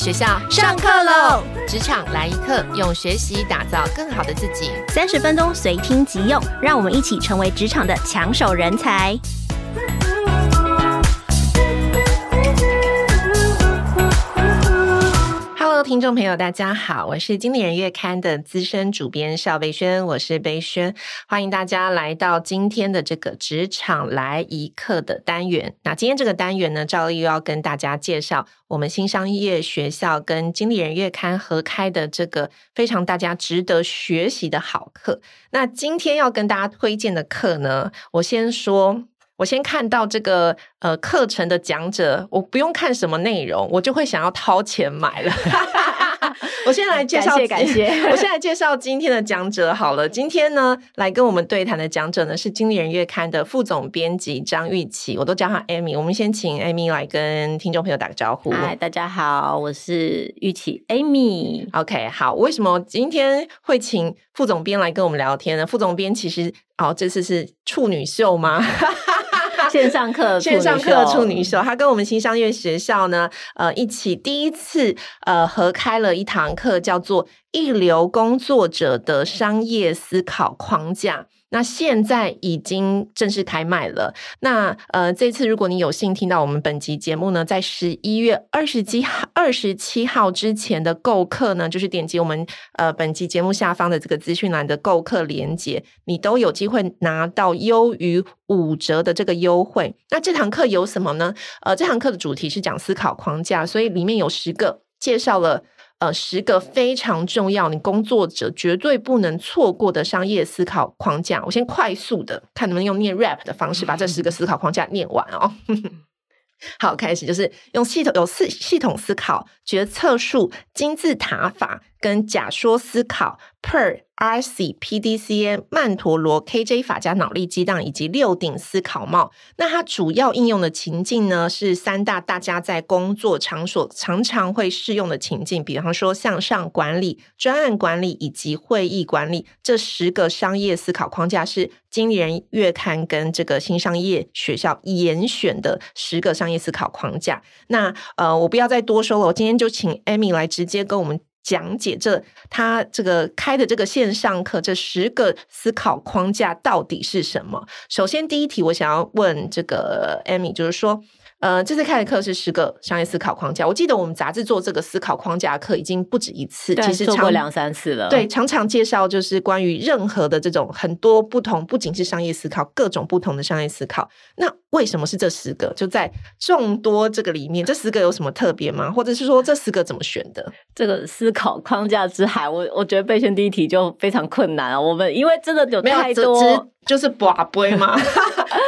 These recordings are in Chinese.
学校上课喽！职场来一课，用学习打造更好的自己。三十分钟随听即用，让我们一起成为职场的抢手人才。听众朋友，大家好，我是经理人月刊的资深主编邵贝轩，我是贝萱，欢迎大家来到今天的这个职场来一课的单元。那今天这个单元呢，照例又要跟大家介绍我们新商业学校跟经理人月刊合开的这个非常大家值得学习的好课。那今天要跟大家推荐的课呢，我先说。我先看到这个呃课程的讲者，我不用看什么内容，我就会想要掏钱买了。我先来介绍，感谢，感谢。我先来 介绍今天的讲者好了。今天呢，来跟我们对谈的讲者呢是《经理人月刊》的副总编辑张玉琪，我都叫她 Amy。我们先请 Amy 来跟听众朋友打个招呼。嗨，大家好，我是玉琪 Amy。OK，好，为什么今天会请副总编来跟我们聊天呢？副总编其实哦，这次是处女秀吗？线上课，线上课处女秀，他跟我们新商业学校呢，呃，一起第一次呃合开了一堂课，叫做《一流工作者的商业思考框架》。那现在已经正式开卖了。那呃，这次如果你有幸听到我们本集节目呢，在十一月二十七号、二十七号之前的购课呢，就是点击我们呃本集节目下方的这个资讯栏的购课链接，你都有机会拿到优于五折的这个优惠。那这堂课有什么呢？呃，这堂课的主题是讲思考框架，所以里面有十个介绍了。呃，十个非常重要，你工作者绝对不能错过的商业思考框架。我先快速的看能不能用念 rap 的方式把这十个思考框架念完哦。好，开始就是用系统有四系统思考、决策树、金字塔法跟假说思考。Per RC PDCA 曼陀罗 KJ 法加脑力激荡以及六顶思考帽，那它主要应用的情境呢是三大大家在工作场所常常会适用的情境，比方说向上管理、专案管理以及会议管理。这十个商业思考框架是经理人月刊跟这个新商业学校严选的十个商业思考框架。那呃，我不要再多说了，我今天就请 Amy 来直接跟我们。讲解这他这个开的这个线上课，这十个思考框架到底是什么？首先，第一题我想要问这个 Amy，就是说。呃，这次开的课是十个商业思考框架。我记得我们杂志做这个思考框架课已经不止一次，其实做过两三次了。对，常常介绍就是关于任何的这种很多不同，不仅是商业思考，各种不同的商业思考。那为什么是这十个？就在众多这个里面，这十个有什么特别吗？或者是说这十个怎么选的？这个思考框架之海，我我觉得备选第一题就非常困难啊。我们因为真的有太多。就是把杯嘛？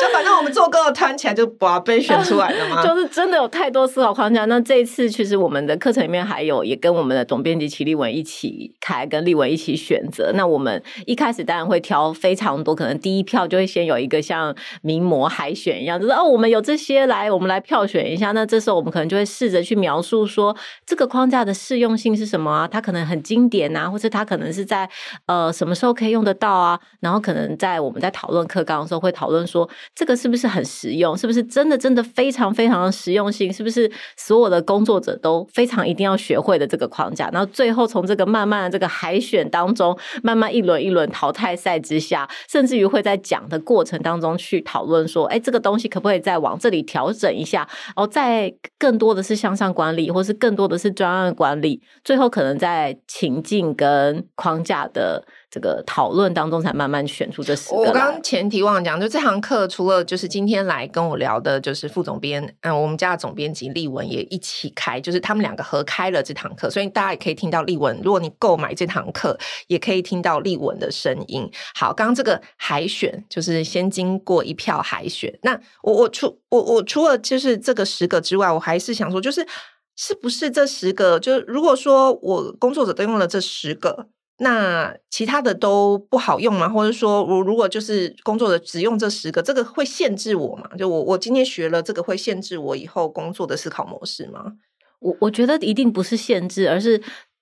就反正我们做歌摊起来就把杯选出来的嘛？就是真的有太多思考框架。那这一次其实我们的课程里面还有也跟我们的总编辑齐立文一起开，跟立文一起选择。那我们一开始当然会挑非常多，可能第一票就会先有一个像名模海选一样，就是哦，我们有这些来，我们来票选一下。那这时候我们可能就会试着去描述说这个框架的适用性是什么啊？它可能很经典啊，或者它可能是在呃什么时候可以用得到啊？然后可能在我们在讨论课纲的时候会讨论说，这个是不是很实用？是不是真的真的非常非常的实用性？是不是所有的工作者都非常一定要学会的这个框架？然后最后从这个慢慢的这个海选当中，慢慢一轮一轮淘汰赛之下，甚至于会在讲的过程当中去讨论说，哎，这个东西可不可以再往这里调整一下？然后，再更多的是向上管理，或是更多的是专案管理，最后可能在情境跟框架的。这个讨论当中才慢慢选出这十个。我刚刚前提忘了讲，就这堂课除了就是今天来跟我聊的，就是副总编，嗯，我们家的总编辑立文也一起开，就是他们两个合开了这堂课，所以大家也可以听到立文。如果你购买这堂课，也可以听到立文的声音。好，刚刚这个海选就是先经过一票海选。那我我除我我除了就是这个十个之外，我还是想说，就是是不是这十个？就是如果说我工作者都用了这十个。那其他的都不好用吗？或者说，我如果就是工作的只用这十个，这个会限制我吗？就我我今天学了这个，会限制我以后工作的思考模式吗？我我觉得一定不是限制，而是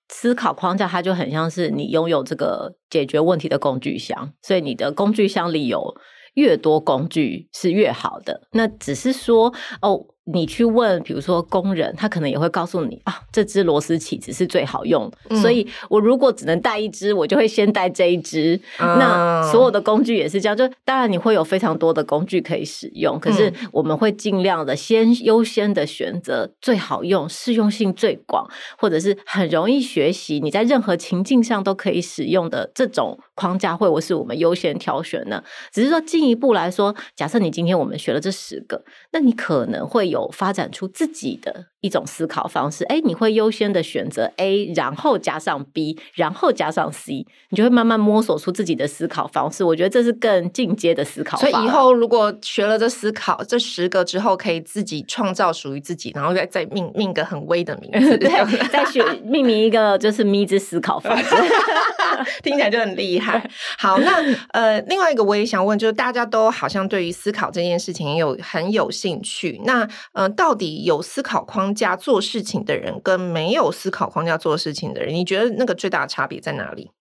思考框架，它就很像是你拥有这个解决问题的工具箱，所以你的工具箱里有越多工具是越好的。那只是说哦。你去问，比如说工人，他可能也会告诉你啊，这只螺丝起子是最好用，嗯、所以我如果只能带一只，我就会先带这一只。嗯、那所有的工具也是这样，就当然你会有非常多的工具可以使用，可是我们会尽量的先优先的选择最好用、适用性最广，或者是很容易学习，你在任何情境上都可以使用的这种框架，会是我们优先挑选的。只是说进一步来说，假设你今天我们学了这十个，那你可能会有发展出自己的一种思考方式，哎，你会优先的选择 A，然后加上 B，然后加上 C，你就会慢慢摸索出自己的思考方式。我觉得这是更进阶的思考方式。所以以后如果学了这思考这十个之后，可以自己创造属于自己，然后再再命命个很威的名字，对，再选 命名一个就是咪之思考方式，听起来就很厉害。好，那呃，另外一个我也想问，就是大家都好像对于思考这件事情有很有兴趣，那嗯，到底有思考框架做事情的人跟没有思考框架做事情的人，你觉得那个最大的差别在哪里？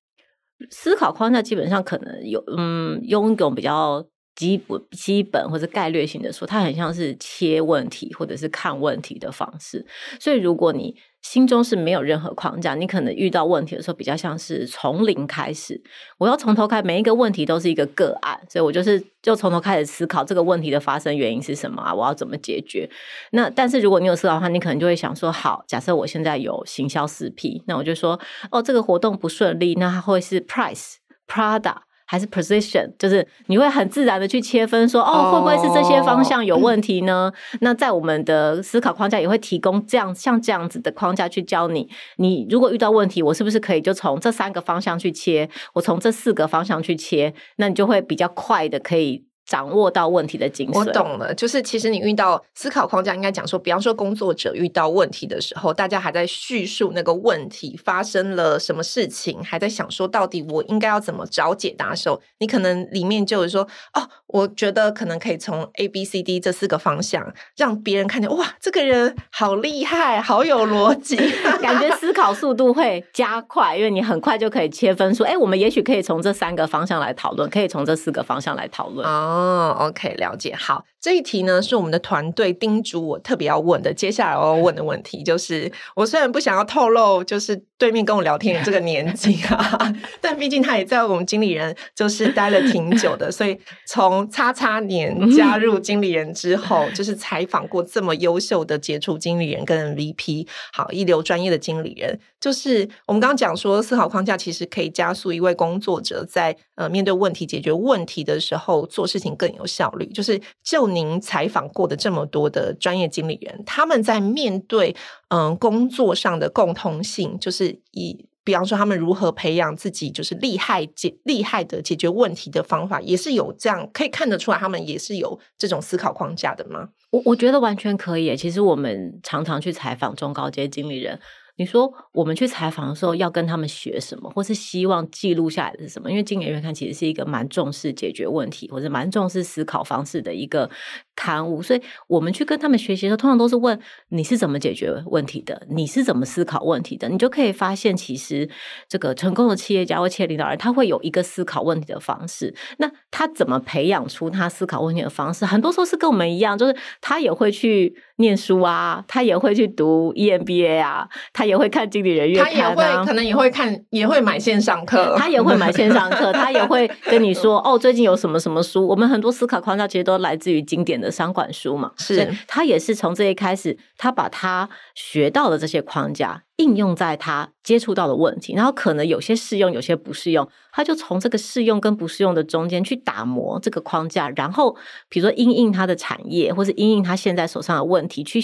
思考框架基本上可能有，嗯，用一种比较基本、基本或者概略性的说，它很像是切问题或者是看问题的方式。所以如果你心中是没有任何框架，你可能遇到问题的时候，比较像是从零开始。我要从头开，每一个问题都是一个个案，所以我就是就从头开始思考这个问题的发生原因是什么啊？我要怎么解决？那但是如果你有思考的话，你可能就会想说：好，假设我现在有行销四 P，那我就说：哦，这个活动不顺利，那它会是 Price Prada。还是 position，就是你会很自然的去切分说，哦，会不会是这些方向有问题呢？哦、那在我们的思考框架也会提供这样像这样子的框架去教你，你如果遇到问题，我是不是可以就从这三个方向去切，我从这四个方向去切，那你就会比较快的可以。掌握到问题的精髓，我懂了。就是其实你遇到思考框架，应该讲说，比方说工作者遇到问题的时候，大家还在叙述那个问题发生了什么事情，还在想说到底我应该要怎么找解答的时候，你可能里面就是说，哦，我觉得可能可以从 A、B、C、D 这四个方向，让别人看见，哇，这个人好厉害，好有逻辑，感觉思考速度会加快，因为你很快就可以切分说，哎，我们也许可以从这三个方向来讨论，可以从这四个方向来讨论。哦。哦，OK，了解。好，这一题呢是我们的团队叮嘱我特别要问的。接下来我要问的问题就是，我虽然不想要透露，就是对面跟我聊天的这个年纪啊，但毕竟他也在我们经理人就是待了挺久的，所以从叉叉年加入经理人之后，就是采访过这么优秀的杰出经理人跟 MVP，好一流专业的经理人。就是我们刚刚讲说，思考框架其实可以加速一位工作者在呃面对问题、解决问题的时候做事情更有效率。就是就您采访过的这么多的专业经理人，他们在面对嗯、工作上的共通性，就是以比方说他们如何培养自己就是厉害解厉害的解决问题的方法，也是有这样可以看得出来，他们也是有这种思考框架的吗？我我觉得完全可以。其实我们常常去采访中高阶经理人。你说我们去采访的时候要跟他们学什么，或是希望记录下来的是什么？因为经理人月刊其实是一个蛮重视解决问题，或者蛮重视思考方式的一个刊物，所以我们去跟他们学习的时候，通常都是问你是怎么解决问题的，你是怎么思考问题的，你就可以发现，其实这个成功的企业家或企业领导人，他会有一个思考问题的方式。那他怎么培养出他思考问题的方式？很多时候是跟我们一样，就是他也会去念书啊，他也会去读 EMBA 啊，他也会看经理人月刊，他也会可能也会看，也会买线上课，他也会买线上课，他也会跟你说哦，最近有什么什么书。我们很多思考框架其实都来自于经典的。商管书嘛，是他也是从这一开始，他把他学到的这些框架应用在他接触到的问题，然后可能有些适用，有些不适用，他就从这个适用跟不适用的中间去打磨这个框架，然后比如说因应他的产业，或是因应他现在手上的问题，去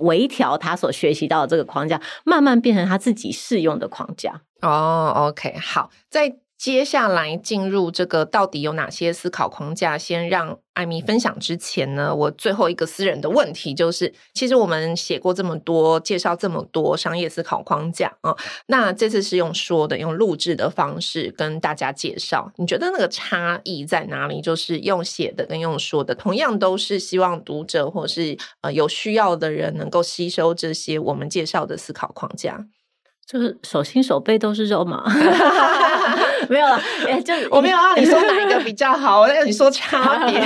微调他所学习到的这个框架，慢慢变成他自己适用的框架。哦，OK，好，在。接下来进入这个到底有哪些思考框架？先让艾米分享之前呢，我最后一个私人的问题就是，其实我们写过这么多，介绍这么多商业思考框架啊，那这次是用说的，用录制的方式跟大家介绍，你觉得那个差异在哪里？就是用写的跟用说的，同样都是希望读者或是呃有需要的人能够吸收这些我们介绍的思考框架。就是手心手背都是肉嘛，没有了，哎，就 我没有让你说哪一个比较好，我 让你说差别。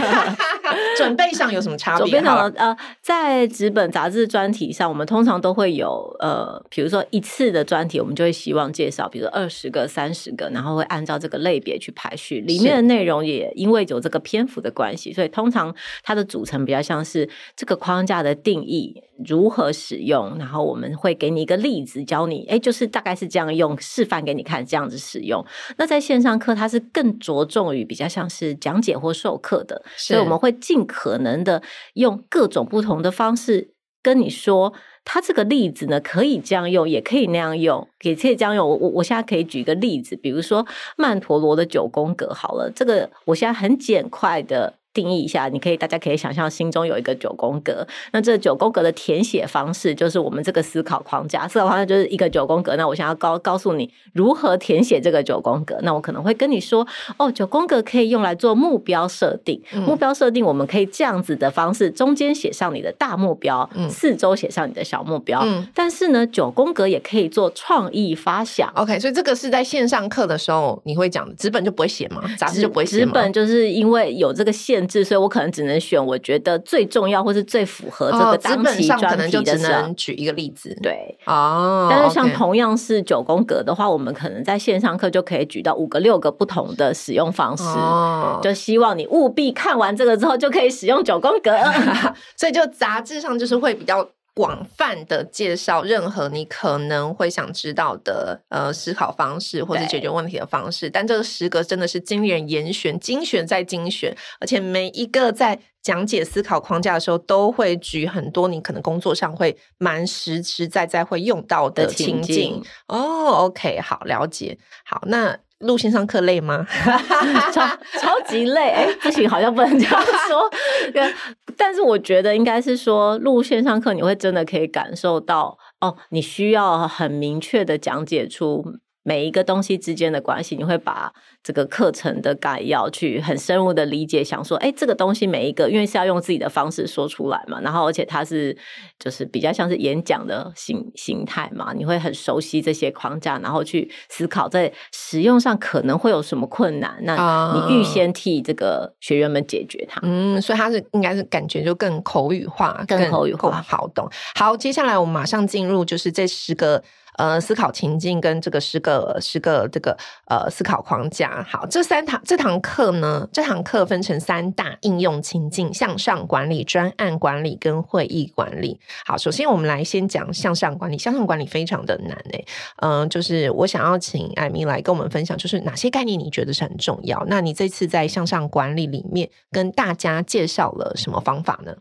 准备上有什么差别？准备上呃，在纸本杂志专题上，我们通常都会有呃，比如说一次的专题，我们就会希望介绍，比如说二十个、三十个，然后会按照这个类别去排序。里面的内容也因为有这个篇幅的关系，所以通常它的组成比较像是这个框架的定义，如何使用，然后我们会给你一个例子，教你，哎，就是大概是这样用，示范给你看，这样子使用。那在线上课，它是更着重于比较像是讲解或授课的，所以我们会尽可能的用各种不同的方式跟你说，它这个例子呢，可以这样用，也可以那样用，也可以这样用。我我我现在可以举一个例子，比如说曼陀罗的九宫格，好了，这个我现在很简快的。定义一下，你可以，大家可以想象心中有一个九宫格。那这九宫格的填写方式，就是我们这个思考框架。思考框架就是一个九宫格。那我想要告告诉你如何填写这个九宫格。那我可能会跟你说，哦，九宫格可以用来做目标设定。嗯、目标设定，我们可以这样子的方式，中间写上你的大目标，嗯、四周写上你的小目标。嗯、但是呢，九宫格也可以做创意发想。OK，所以这个是在线上课的时候你会讲的，纸本就不会写吗？杂志就不会写吗？纸本就是因为有这个线。所以我可能只能选我觉得最重要或是最符合这个当期专题的。能举一个例子。对哦，但是像同样是九宫格的话，我们可能在线上课就可以举到五个、六个不同的使用方式。哦，就希望你务必看完这个之后就可以使用九宫格。所以就杂志上就是会比较。广泛的介绍任何你可能会想知道的呃思考方式或者解决问题的方式，但这个十个真的是经理人严选、精选再精选，而且每一个在讲解思考框架的时候，都会举很多你可能工作上会蛮实实在在会用到的情境。哦，OK，好，了解。好，那。录线上课累吗？超超级累，哎、欸，不行，好像不能这样说。但是我觉得应该是说，录线上课你会真的可以感受到，哦，你需要很明确的讲解出。每一个东西之间的关系，你会把这个课程的概要去很深入的理解，想说，哎，这个东西每一个，因为是要用自己的方式说出来嘛，然后而且它是就是比较像是演讲的形形态嘛，你会很熟悉这些框架，然后去思考在使用上可能会有什么困难，那你预先替这个学员们解决它。嗯，所以它是应该是感觉就更口语化，更口语化，好懂。好，接下来我们马上进入就是这十个。呃，思考情境跟这个十个十个这个呃思考框架，好，这三堂这堂课呢，这堂课分成三大应用情境：向上管理、专案管理跟会议管理。好，首先我们来先讲向上管理，向上管理非常的难诶，嗯、就是我想要请艾米来跟我们分享，就是哪些概念你觉得是很重要？那你这次在向上管理里面跟大家介绍了什么方法呢？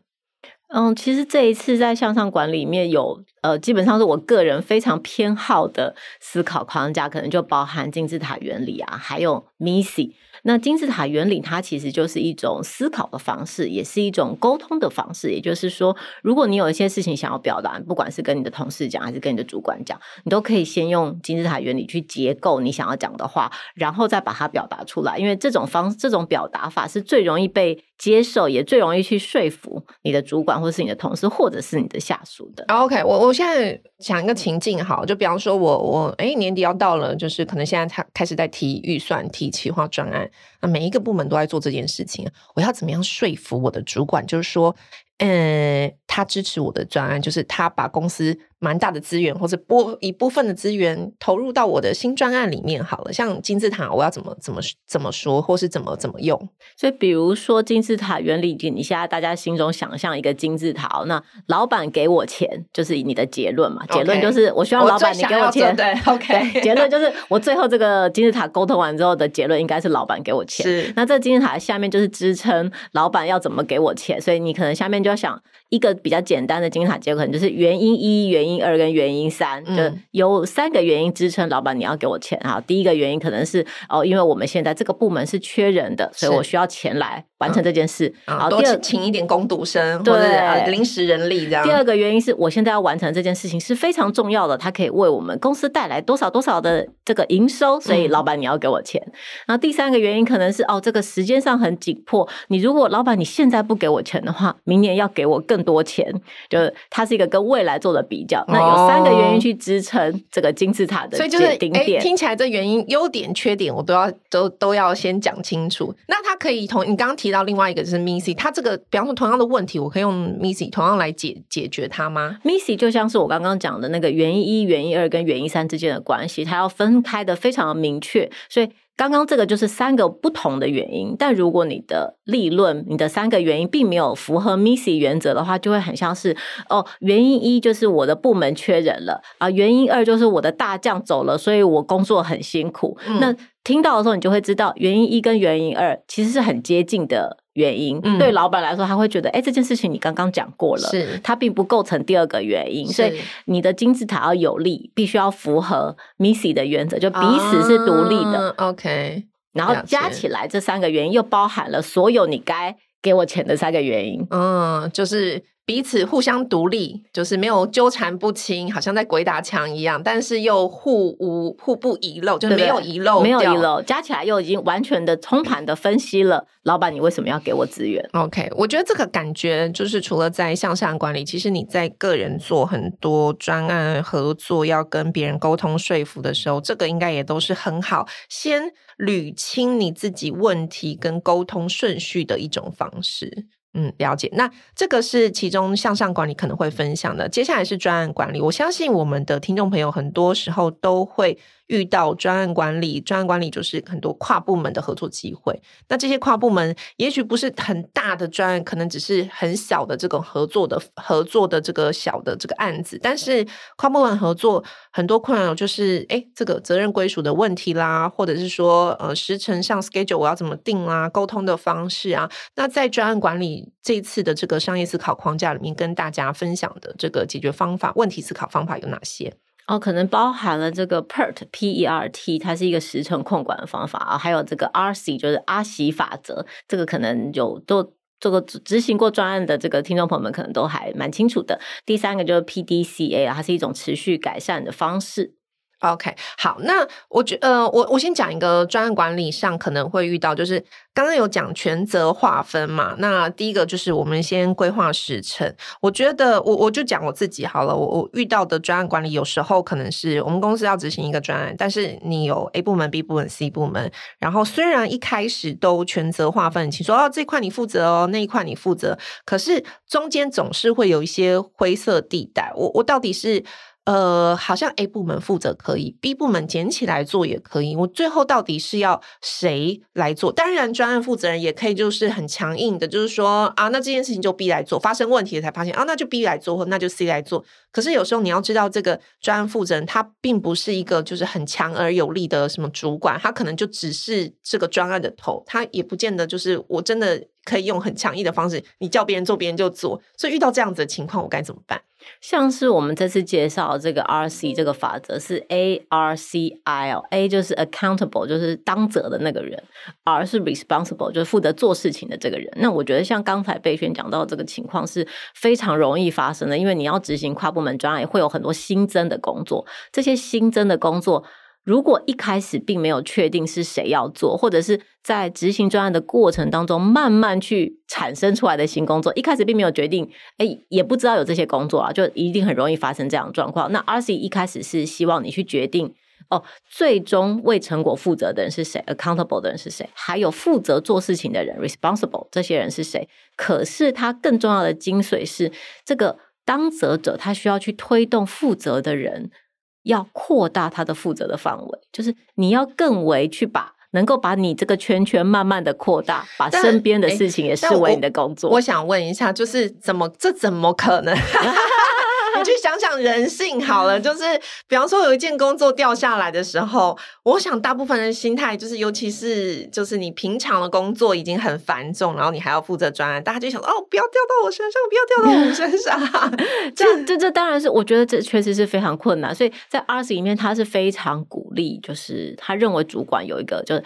嗯，其实这一次在向上管理里面有，呃，基本上是我个人非常偏好的思考框架，可能就包含金字塔原理啊，还有 MISI。那金字塔原理它其实就是一种思考的方式，也是一种沟通的方式。也就是说，如果你有一些事情想要表达，不管是跟你的同事讲，还是跟你的主管讲，你都可以先用金字塔原理去结构你想要讲的话，然后再把它表达出来。因为这种方这种表达法是最容易被接受，也最容易去说服你的主管，或是你的同事，或者是你的下属的。OK，我我现在想一个情境，好，就比方说我我哎年底要到了，就是可能现在他开始在提预算、提企划专案。那每一个部门都在做这件事情，我要怎么样说服我的主管？就是说，嗯，他支持我的专案，就是他把公司。蛮大的资源，或者拨一部分的资源投入到我的新专案里面好了。像金字塔，我要怎么怎么怎么说，或是怎么怎么用？所以，比如说金字塔原理，你现在大家心中想象一个金字塔，那老板给我钱，就是你的结论嘛？结论就是我希望老板你给我钱，对，OK。结论就是我最后这个金字塔沟通完之后的结论应该是老板给我钱。是，那这金字塔下面就是支撑老板要怎么给我钱，所以你可能下面就要想一个比较简单的金字塔结构，可能就是原因一、原因。二跟原因三，就有三个原因支撑老板你要给我钱哈。第一个原因可能是哦，因为我们现在这个部门是缺人的，所以我需要钱来完成这件事。好，第二请一点工读生，对，临时人力这样。第二个原因是我现在要完成这件事情是非常重要的，它可以为我们公司带来多少多少的这个营收，所以老板你要给我钱。然后第三个原因可能是哦，这个时间上很紧迫，你如果老板你现在不给我钱的话，明年要给我更多钱。就是它是一个跟未来做的比较。那有三个原因去支撑这个金字塔的，所以就是顶点。听起来这原因优点缺点我都要都都要先讲清楚。那它可以同你刚刚提到另外一个就是 Missy，它这个比方说同样的问题，我可以用 Missy 同样来解解决它吗？Missy 就像是我刚刚讲的那个原因一、原因二跟原因三之间的关系，它要分开的非常的明确，所以。刚刚这个就是三个不同的原因，但如果你的立论，你的三个原因并没有符合 Missy 原则的话，就会很像是哦，原因一就是我的部门缺人了啊，原因二就是我的大将走了，所以我工作很辛苦。嗯、那听到的时候，你就会知道原因一跟原因二其实是很接近的。原因、嗯、对老板来说，他会觉得，哎，这件事情你刚刚讲过了，是它并不构成第二个原因，所以你的金字塔要有力，必须要符合 Missy 的原则，就彼此是独立的。啊、OK，然后加起来这三个原因又包含了所有你该给我钱的三个原因。嗯，就是。彼此互相独立，就是没有纠缠不清，好像在鬼打墙一样，但是又互无互不遗漏，就是没有遗漏，没有遗漏，加起来又已经完全的通盘的分析了。老板，你为什么要给我资源？OK，我觉得这个感觉就是除了在向上管理，其实你在个人做很多专案合作，要跟别人沟通说服的时候，这个应该也都是很好先捋清你自己问题跟沟通顺序的一种方式。嗯，了解。那这个是其中向上管理可能会分享的。接下来是专案管理。我相信我们的听众朋友很多时候都会。遇到专案管理，专案管理就是很多跨部门的合作机会。那这些跨部门也许不是很大的专案，可能只是很小的这个合作的合作的这个小的这个案子。但是跨部门合作很多困扰就是，诶，这个责任归属的问题啦，或者是说，呃，时程上 schedule 我要怎么定啦，沟通的方式啊。那在专案管理这次的这个商业思考框架里面，跟大家分享的这个解决方法、问题思考方法有哪些？哦，可能包含了这个 PERT P E R T，它是一个时程控管的方法啊，还有这个 R C，就是阿喜法则，这个可能有做这个执行过专案的这个听众朋友们可能都还蛮清楚的。第三个就是 P D C A，它是一种持续改善的方式。OK，好，那我觉呃，我我先讲一个专案管理上可能会遇到，就是刚刚有讲权责划分嘛。那第一个就是我们先规划时程。我觉得我我就讲我自己好了，我我遇到的专案管理有时候可能是我们公司要执行一个专案，但是你有 A 部门、B 部门、C 部门，然后虽然一开始都权责划分，请说哦，这块你负责哦，那一块你负责，可是中间总是会有一些灰色地带。我我到底是？呃，好像 A 部门负责可以，B 部门捡起来做也可以。我最后到底是要谁来做？当然，专案负责人也可以，就是很强硬的，就是说啊，那这件事情就 B 来做。发生问题了才发现啊，那就 B 来做，或那就 C 来做。可是有时候你要知道，这个专案负责人他并不是一个就是很强而有力的什么主管，他可能就只是这个专案的头，他也不见得就是我真的可以用很强硬的方式，你叫别人做，别人就做。所以遇到这样子的情况，我该怎么办？像是我们这次介绍这个 RC 这个法则是 A R C I 哦，A 就是 accountable，就是当责的那个人；R 是 responsible，就是负责做事情的这个人。那我觉得像刚才贝轩讲到这个情况是非常容易发生的，因为你要执行跨部门专案，会有很多新增的工作，这些新增的工作。如果一开始并没有确定是谁要做，或者是在执行专案的过程当中慢慢去产生出来的新工作，一开始并没有决定，哎，也不知道有这些工作啊，就一定很容易发生这样的状况。那 RC 一开始是希望你去决定，哦，最终为成果负责的人是谁，accountable 的人是谁，还有负责做事情的人，responsible 这些人是谁。可是他更重要的精髓是，这个当责者他需要去推动负责的人。要扩大他的负责的范围，就是你要更为去把能够把你这个圈圈慢慢的扩大，把身边的事情也视为你的工作。我，我想问一下，就是怎么这怎么可能？你去想想人性好了，就是比方说有一件工作掉下来的时候，我想大部分人心态就是，尤其是就是你平常的工作已经很繁重，然后你还要负责专案，大家就想哦，不要掉到我身上，不要掉到我身上。这这这当然是我觉得这确实是非常困难，所以在 R S 里面他是非常鼓励，就是他认为主管有一个就是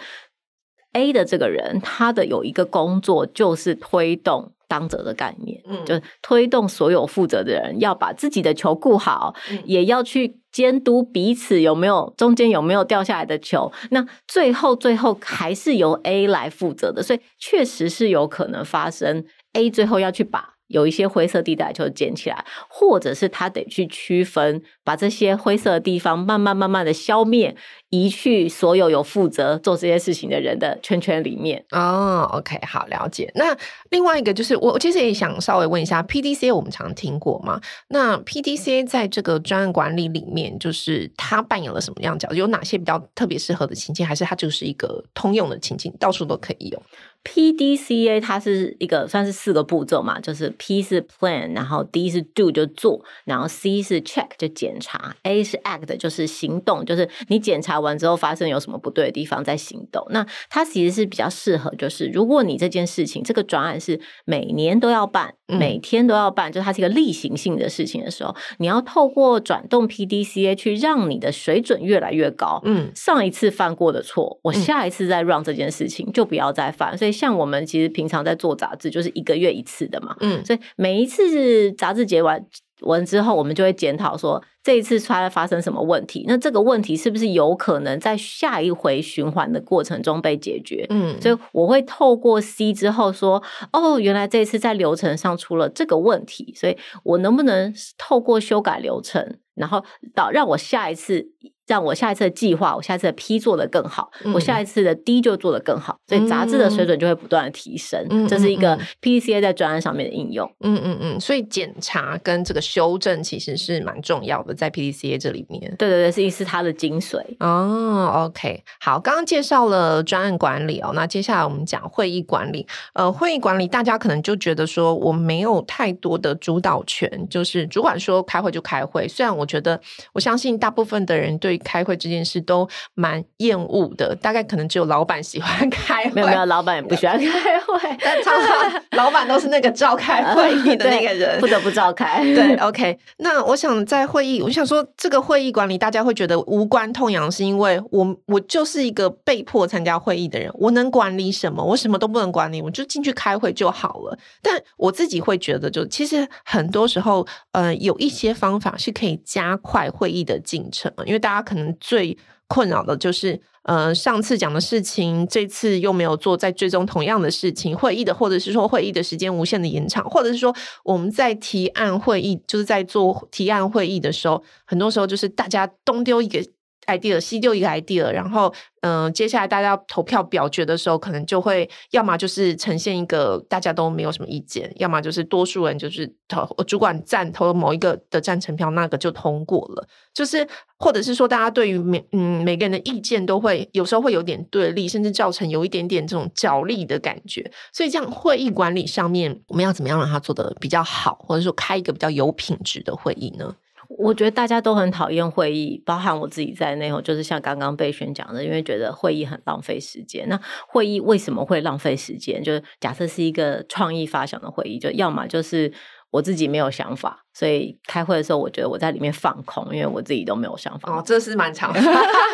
A 的这个人，他的有一个工作就是推动。当责的概念，嗯，就推动所有负责的人要把自己的球顾好，嗯，也要去监督彼此有没有中间有没有掉下来的球。那最后最后还是由 A 来负责的，所以确实是有可能发生 A 最后要去把有一些灰色地带就捡起来，或者是他得去区分，把这些灰色的地方慢慢慢慢的消灭，移去所有有负责做这些事情的人的圈圈里面。哦，OK，好，了解。那另外一个就是，我其实也想稍微问一下，PDC 我们常听过吗？那 PDC 在这个专案管理里面，就是它扮演了什么样角色？有哪些比较特别适合的情境，还是它就是一个通用的情境，到处都可以用？PDCA 它是一个算是四个步骤嘛，就是 P 是 Plan，然后 D 是 Do 就做，然后 C 是 Check 就检查，A 是 Act 就是行动，就是你检查完之后发生有什么不对的地方再行动。那它其实是比较适合，就是如果你这件事情这个专案是每年都要办，每天都要办，嗯、就它是一个例行性的事情的时候，你要透过转动 PDCA 去让你的水准越来越高。嗯，上一次犯过的错，我下一次再 run 这件事情就不要再犯，所以。像我们其实平常在做杂志，就是一个月一次的嘛，嗯，所以每一次杂志结完完之后，我们就会检讨说这一次出来发生什么问题，那这个问题是不是有可能在下一回循环的过程中被解决？嗯，所以我会透过 C 之后说，哦，原来这一次在流程上出了这个问题，所以我能不能透过修改流程，然后导让我下一次。让我下一次的计划，我下一次的 P 做的更好，嗯、我下一次的 D 就做的更好，所以杂志的水准就会不断的提升。嗯、这是一个 PDCA 在专案上面的应用。嗯嗯嗯，所以检查跟这个修正其实是蛮重要的，在 PDCA 这里面。对对对，是是它的精髓。哦，OK，好，刚刚介绍了专案管理哦，那接下来我们讲会议管理。呃，会议管理大家可能就觉得说我没有太多的主导权，就是主管说开会就开会。虽然我觉得，我相信大部分的人对开会这件事都蛮厌恶的，大概可能只有老板喜欢开会，没有没有，老板也不喜欢开会，但常常老板都是那个召开会议的那个人，不得不召开。对，OK。那我想在会议，我想说这个会议管理，大家会觉得无关痛痒，是因为我我就是一个被迫参加会议的人，我能管理什么？我什么都不能管理，我就进去开会就好了。但我自己会觉得就，其实很多时候，呃，有一些方法是可以加快会议的进程，因为大家可能。最困扰的就是，呃，上次讲的事情，这次又没有做，在追踪同样的事情，会议的，或者是说会议的时间无限的延长，或者是说我们在提案会议，就是在做提案会议的时候，很多时候就是大家东丢一个 idea，吸丢一个 idea，然后。嗯、接下来大家投票表决的时候，可能就会要么就是呈现一个大家都没有什么意见，要么就是多数人就是投主管赞投了某一个的赞成票，那个就通过了。就是或者是说，大家对于每嗯每个人的意见都会有时候会有点对立，甚至造成有一点点这种角力的感觉。所以这样会议管理上面，我们要怎么样让它做得比较好，或者说开一个比较有品质的会议呢？我觉得大家都很讨厌会议，包含我自己在内，就是像刚刚被选讲的，因为觉得会议很浪费时间。那会议为什么会浪费时间？就是假设是一个创意发想的会议，就要么就是。我自己没有想法，所以开会的时候，我觉得我在里面放空，因为我自己都没有想法。哦，这是蛮常的。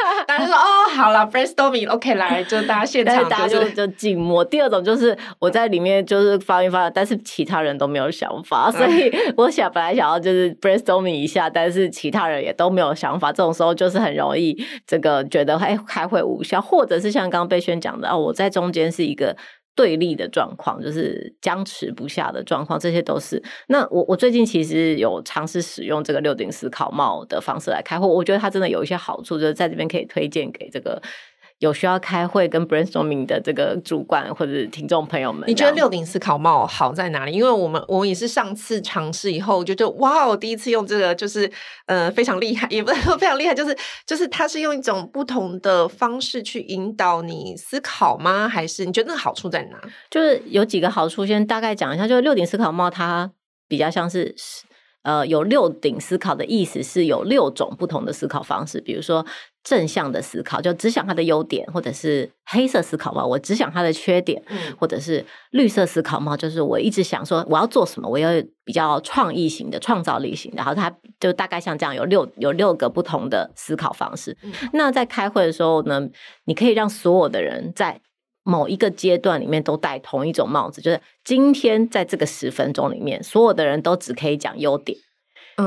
大家说哦，好了，brainstorming，OK，来，就大家现场、就是、大家就就静默。第二种就是我在里面就是发一发，但是其他人都没有想法，所以我想本来想要就是 brainstorming 一下，但是其他人也都没有想法。这种时候就是很容易这个觉得哎，开会无效，或者是像刚刚蓓宣讲的哦，我在中间是一个。对立的状况，就是僵持不下的状况，这些都是。那我我最近其实有尝试使用这个六顶思考帽的方式来开会，我觉得它真的有一些好处，就是在这边可以推荐给这个。有需要开会跟 brainstorming 的这个主管或者听众朋友们，你觉得六顶思考帽好在哪里？因为我们我们也是上次尝试以后就觉得哇，我第一次用这个就是呃非常厉害，也不是说非常厉害，就是就是它是用一种不同的方式去引导你思考吗？还是你觉得那个好处在哪？就是有几个好处，先大概讲一下。就是六顶思考帽它比较像是。呃，有六顶思考的意思是有六种不同的思考方式，比如说正向的思考，就只想它的优点，或者是黑色思考帽，我只想它的缺点，嗯，或者是绿色思考帽，就是我一直想说我要做什么，我要比较创意型的、创造力型的，然后它就大概像这样，有六有六个不同的思考方式。嗯，那在开会的时候呢，你可以让所有的人在。某一个阶段里面都戴同一种帽子，就是今天在这个十分钟里面，所有的人都只可以讲优点，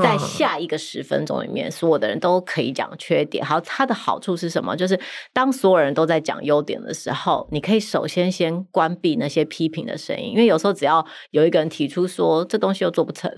在下一个十分钟里面，所有的人都可以讲缺点。好，它的好处是什么？就是当所有人都在讲优点的时候，你可以首先先关闭那些批评的声音，因为有时候只要有一个人提出说这东西又做不成。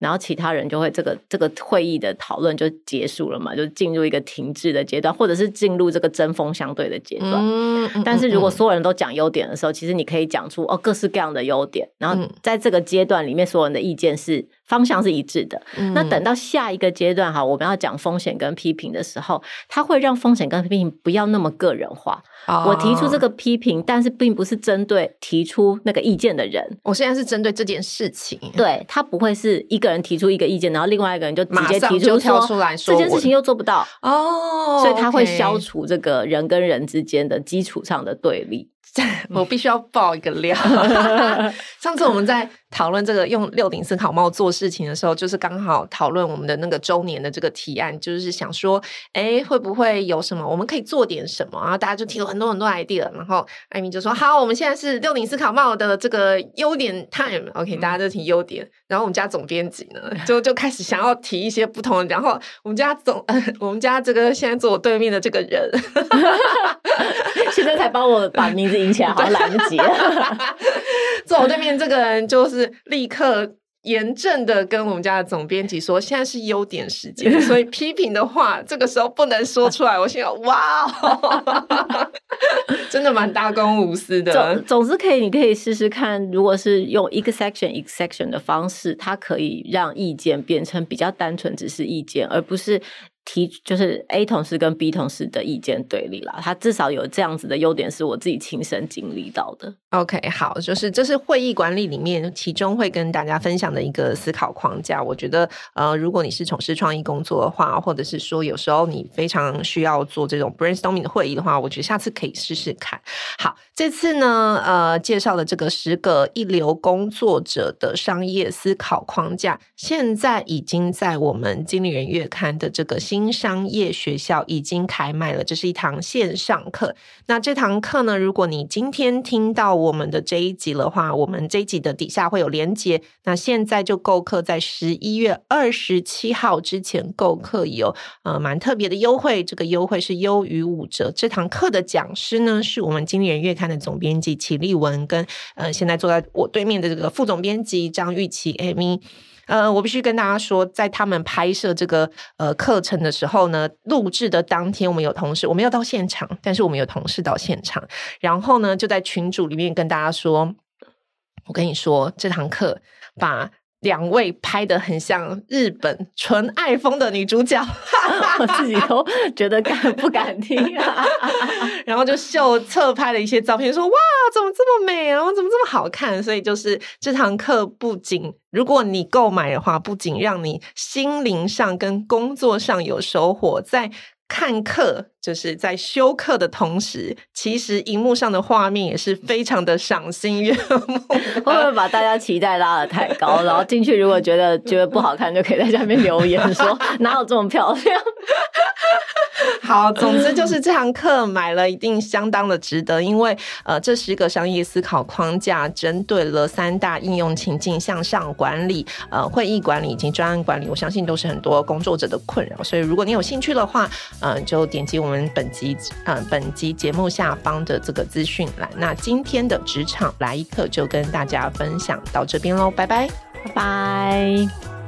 然后其他人就会这个这个会议的讨论就结束了嘛，就进入一个停滞的阶段，或者是进入这个针锋相对的阶段。嗯，但是如果所有人都讲优点的时候，其实你可以讲出哦各式各样的优点，然后在这个阶段里面，所有人的意见是方向是一致的。嗯，那等到下一个阶段哈，我们要讲风险跟批评的时候，它会让风险跟批评不要那么个人化。哦，我提出这个批评，但是并不是针对提出那个意见的人，我现在是针对这件事情。对，他不会是一个。人提出一个意见，然后另外一个人就直接提出说，出来说这件事情又做不到哦，所以他会消除这个人跟人之间的基础上的对立。我必须要爆一个料。上次我们在讨论这个用六顶思考帽做事情的时候，就是刚好讨论我们的那个周年的这个提案，就是想说，哎，会不会有什么我们可以做点什么？然后大家就提了很多很多 idea。然后艾米就说：“好，我们现在是六顶思考帽的这个优点 time。”OK，大家都提优点。然后我们家总编辑呢，就就开始想要提一些不同的。然后我们家总，呃、我们家这个现在坐我对面的这个人，现在才帮我把名字。引起来好来不及了。坐我对面这个人就是立刻严正的跟我们家的总编辑说，现在是优点时间，所以批评的话这个时候不能说出来。我心想，哇，真的蛮大公无私的。总总之可以，你可以试试看，如果是用一个 section 一个 section 的方式，它可以让意见变成比较单纯，只是意见，而不是。提就是 A 同事跟 B 同事的意见对立啦，他至少有这样子的优点，是我自己亲身经历到的。OK，好，就是这是会议管理里面其中会跟大家分享的一个思考框架。我觉得，呃，如果你是从事创意工作的话，或者是说有时候你非常需要做这种 brainstorming 的会议的话，我觉得下次可以试试看。好，这次呢，呃，介绍的这个十个一流工作者的商业思考框架，现在已经在我们经理人月刊的这个新商业学校已经开卖了，这是一堂线上课。那这堂课呢，如果你今天听到我们的这一集的话，我们这一集的底下会有连结。那现在就购课，在十一月二十七号之前购课有呃蛮特别的优惠，这个优惠是优于五折。这堂课的讲师呢，是我们经理人月刊的总编辑齐立文，跟呃现在坐在我对面的这个副总编辑张玉琪 Amy。呃，我必须跟大家说，在他们拍摄这个呃课程的时候呢，录制的当天，我们有同事，我没有到现场，但是我们有同事到现场，然后呢，就在群组里面跟大家说，我跟你说，这堂课把。两位拍的很像日本纯爱风的女主角，我自己都觉得敢不敢听啊！然后就秀侧拍了一些照片，说：“哇，怎么这么美啊？怎么这么好看？”所以就是这堂课不仅如果你购买的话，不仅让你心灵上跟工作上有收获，在。看课就是在休课的同时，其实荧幕上的画面也是非常的赏心悦目。会不会把大家期待拉得太高？然后进去如果觉得觉得不好看，就可以在下面留言说哪有这么漂亮？好，总之就是这堂课买了一定相当的值得，因为呃，这十个商业思考框架针对了三大应用情境：向上管理、呃，会议管理以及专案管理。我相信都是很多工作者的困扰，所以如果你有兴趣的话，嗯、呃，就点击我我们本集嗯本集节目下方的这个资讯来。那今天的职场来一课就跟大家分享到这边喽，拜拜，拜拜。